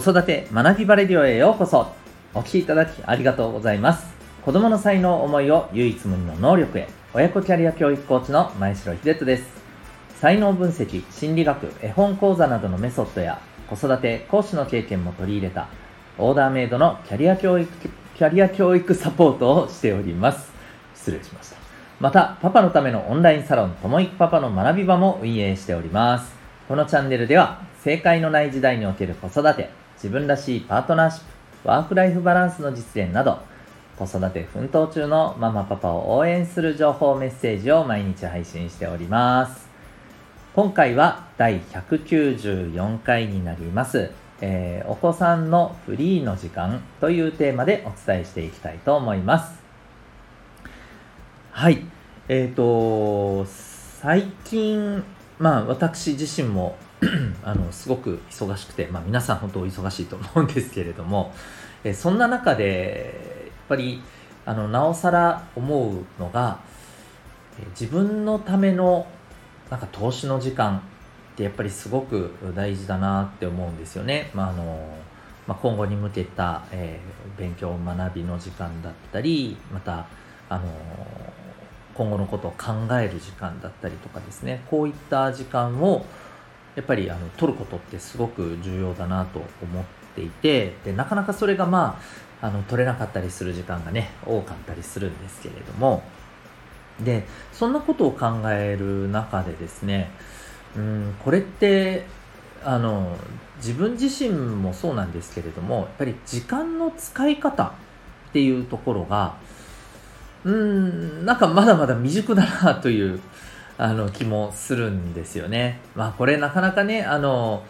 子育て学びバレディオへようこそ。お聴きいただきありがとうございます。子供の才能思いを唯一無二の能力へ。親子キャリア教育コーチの前城秀人です。才能分析心理学絵本講座などのメソッドや子育て講師の経験も取り入れたオーダーメイドのキャリア教育キャリア教育サポートをしております。失礼しました。またパパのためのオンラインサロンともいくパパの学び場も運営しております。このチャンネルでは正解のない時代における子育て自分らしいパートナーシップ、ワークライフバランスの実現など、子育て奮闘中のママパパを応援する情報メッセージを毎日配信しております。今回は第194回になります。えー、お子さんのフリーの時間というテーマでお伝えしていきたいと思います。はい。えっ、ー、と、最近、まあ私自身も あのすごく忙しくて、まあ、皆さん本当お忙しいと思うんですけれども、えそんな中でやっぱりあのなおさら思うのが自分のためのなんか投資の時間ってやっぱりすごく大事だなって思うんですよね。まああのまあ、今後に向けた、えー、勉強学びの時間だったりまたあの今後のことを考える時間だったりとかですねこういった時間をやっぱりあの取ることってすごく重要だなと思っていてでなかなかそれがまああの取れなかったりする時間がね多かったりするんですけれども。でそんなことを考える中でですねうんこれってあの自分自身もそうなんですけれどもやっぱり時間の使い方っていうところがうんなんかまだまだ未熟だなというあの気もするんですよね。まあこれなかなかね、あの、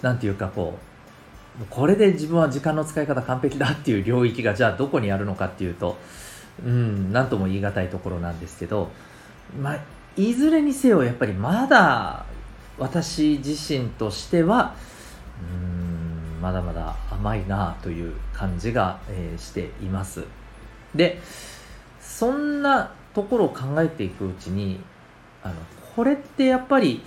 なんていうかこう、これで自分は時間の使い方完璧だっていう領域がじゃあどこにあるのかっていうと、うん、なんとも言い難いところなんですけど、まあ、いずれにせよやっぱりまだ私自身としては、うん、まだまだ甘いなという感じが、えー、しています。で、そんなところを考えていくうちに、あのこれってやっぱり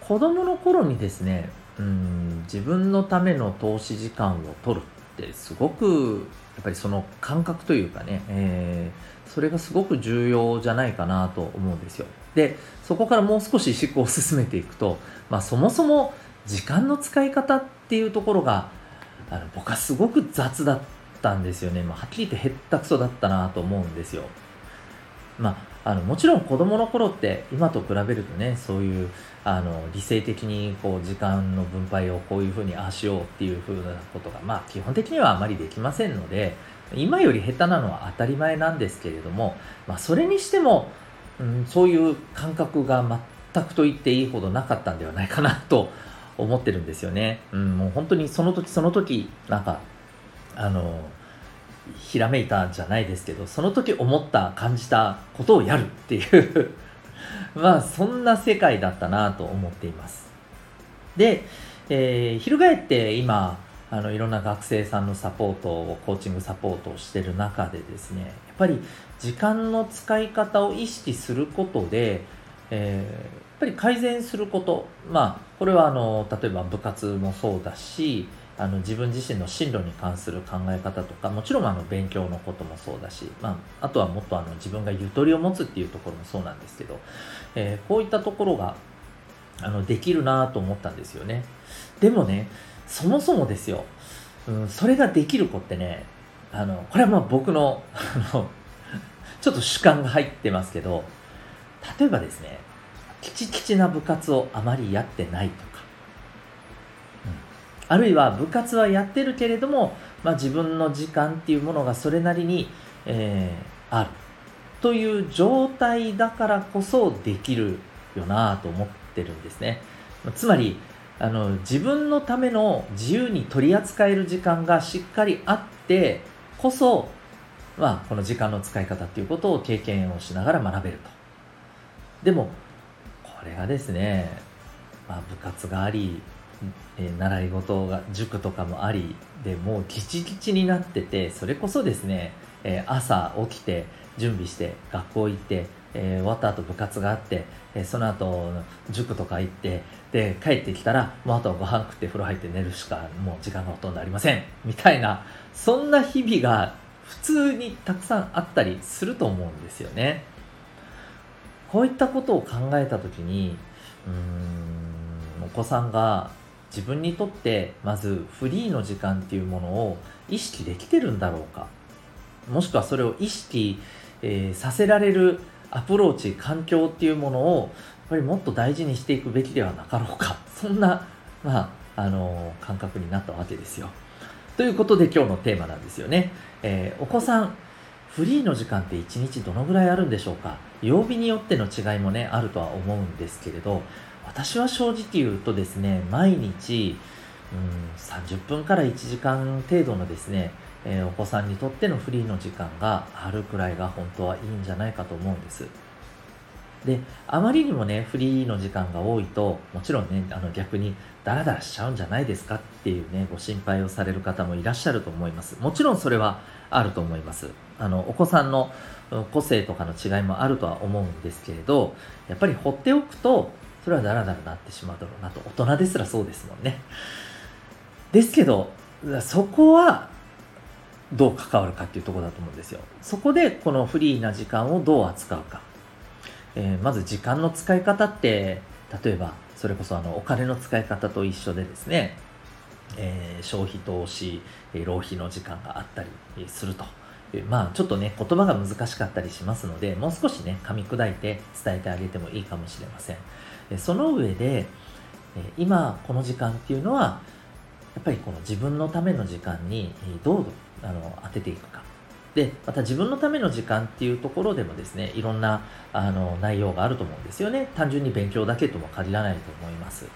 子供の頃にですねうん自分のための投資時間を取るってすごくやっぱりその感覚というかね、えー、それがすごく重要じゃないかなと思うんですよ。でそこからもう少し思考を進めていくと、まあ、そもそも時間の使い方っていうところがあの僕はすごく雑だったんですよね、まあ、はっきり言ってへったくそだったなと思うんですよ。まあ、あのもちろん子供の頃って今と比べるとねそういうあの理性的にこう時間の分配をこういうふうにああしようっていうふうなことが、まあ、基本的にはあまりできませんので今より下手なのは当たり前なんですけれども、まあ、それにしても、うん、そういう感覚が全くと言っていいほどなかったんではないかなと思ってるんですよね。うん、もう本当にその時その時なんかあのひらめいたんじゃないですけどその時思った感じたことをやるっていう。まあそんな世界だったなと思っています。で、えー、翻って今あのいろんな学生さんのサポートをコーチングサポートをしてる中でですねやっぱり時間の使い方を意識することで、えー、やっぱり改善すること。まあこれはあの例えば部活もそうだしあの自分自身の進路に関する考え方とかもちろんあの勉強のこともそうだし、まあ、あとはもっとあの自分がゆとりを持つっていうところもそうなんですけど、えー、こういったところがあのできるなと思ったんですよね。でもねそもそもですよ、うん、それができる子ってねあのこれはまあ僕のあのちょっと主観が入ってますけど例えばですねきちきちな部活をあまりやってないとかあるいは部活はやってるけれども、まあ、自分の時間っていうものがそれなりに、えー、あるという状態だからこそできるよなと思ってるんですね。つまりあの自分のための自由に取り扱える時間がしっかりあってこそ、まあ、この時間の使い方っていうことを経験をしながら学べると。でもこれがですね、まあ、部活がありえ、習い事が塾とかもありでもうギチギチになっててそれこそですね、え、朝起きて準備して学校行って、え、終わった後部活があって、え、その後塾とか行ってで帰ってきたらもうあとはご飯食って風呂入って寝るしかもう時間がほとんどありません。みたいなそんな日々が普通にたくさんあったりすると思うんですよね。こういったことを考えた時にうーんお子さんが自分にとってまずフリーの時間っていうものを意識できてるんだろうか。もしくはそれを意識、えー、させられるアプローチ環境っていうものをやっぱりもっと大事にしていくべきではなかろうか。そんな、まあ、あのー、感覚になったわけですよ。ということで今日のテーマなんですよね、えー、お子さんフリーの時間って1日どのぐらいあるんでしょうか。曜日によっての違いもねあるとは思うんですけれど私は正直言うとですね毎日うん30分から1時間程度のですね、えー、お子さんにとってのフリーの時間があるくらいが本当はいいんじゃないかと思うんです。で、あまりにもね、フリーの時間が多いと、もちろんね、あの逆にダラダラしちゃうんじゃないですかっていうね、ご心配をされる方もいらっしゃると思います。もちろんそれはあると思います。あの、お子さんの個性とかの違いもあるとは思うんですけれど、やっぱり放っておくと、それはダラダラなってしまうだろうなと。大人ですらそうですもんね。ですけど、そこはどう関わるかっていうとこだと思うんですよ。そこでこのフリーな時間をどう扱うか。えー、まず時間の使い方って、例えばそれこそあのお金の使い方と一緒でですね、えー、消費投資、え浪費の時間があったりすると。まあちょっとね、言葉が難しかったりしますので、もう少しね、噛み砕いて伝えてあげてもいいかもしれません。その上で、今この時間っていうのは、やっぱりこの自分のための時間にどうあの当てていくか。で、また自分のための時間っていうところでもですね、いろんなあの内容があると思うんですよね。単純に勉強だけとも限らないと思います。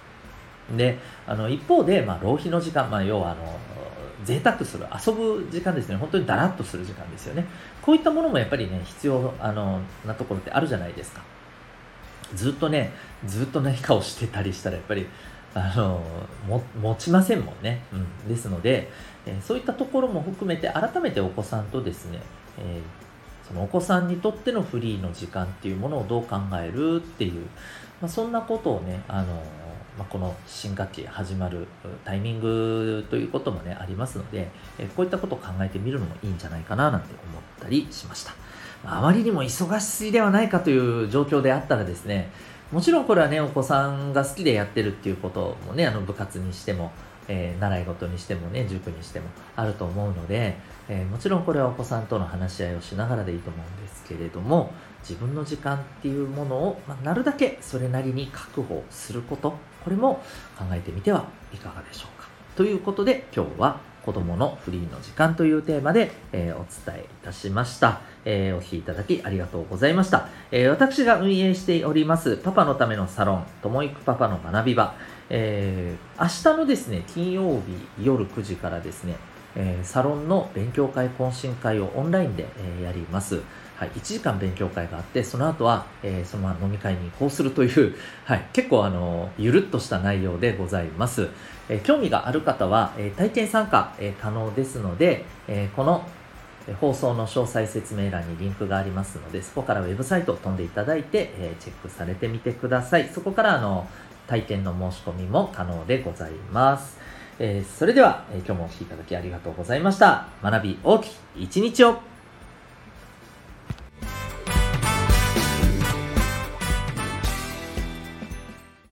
で、あの一方で、まあ、浪費の時間、まあ、要はあの贅沢する、遊ぶ時間ですね、本当にだらっとする時間ですよね。こういったものもやっぱりね、必要あのなところってあるじゃないですか。ずっとね、ずっと何かをしてたりしたら、やっぱりあのも持ちませんもんね、うん、ですので、え、そういったところも含めて改めてお子さんとですね、えー、そのお子さんにとってのフリーの時間っていうものをどう考えるっていう、まあ、そんなことをね、あのまあ、この新学期始まるタイミングということもねありますので、え、こういったことを考えてみるのもいいんじゃないかななんて思ったりしました。あまりにも忙しいではないかという状況であったらですね、もちろんこれはね、お子さんが好きでやってるっていうこともね、あの部活にしても、えー、習い事にしてもね、塾にしてもあると思うので、えー、もちろんこれはお子さんとの話し合いをしながらでいいと思うんですけれども、自分の時間っていうものを、まあ、なるだけそれなりに確保すること、これも考えてみてはいかがでしょうか。ということで今日は子供のフリーの時間というテーマで、えー、お伝えいたしました。えー、お聴きいただきありがとうございました。えー、私が運営しております、パパのためのサロン、ともいくパパの学び場、え、明日のですね、金曜日夜9時からですね、え、サロンの勉強会懇親会をオンラインで、え、やります。はい、1時間勉強会があって、その後は、えー、そのまま飲み会に移行するという、はい、結構あの、ゆるっとした内容でございます。えー、興味がある方は、えー、体験参加、え可能ですので、えこの放送の詳細説明欄にリンクがありますので、そこからウェブサイトを飛んでいただいて、えチェックされてみてください。そこからあの、体験の申し込みも可能でございます。えそれでは、え今日もお聴きいただきありがとうございました。学び大きい一日を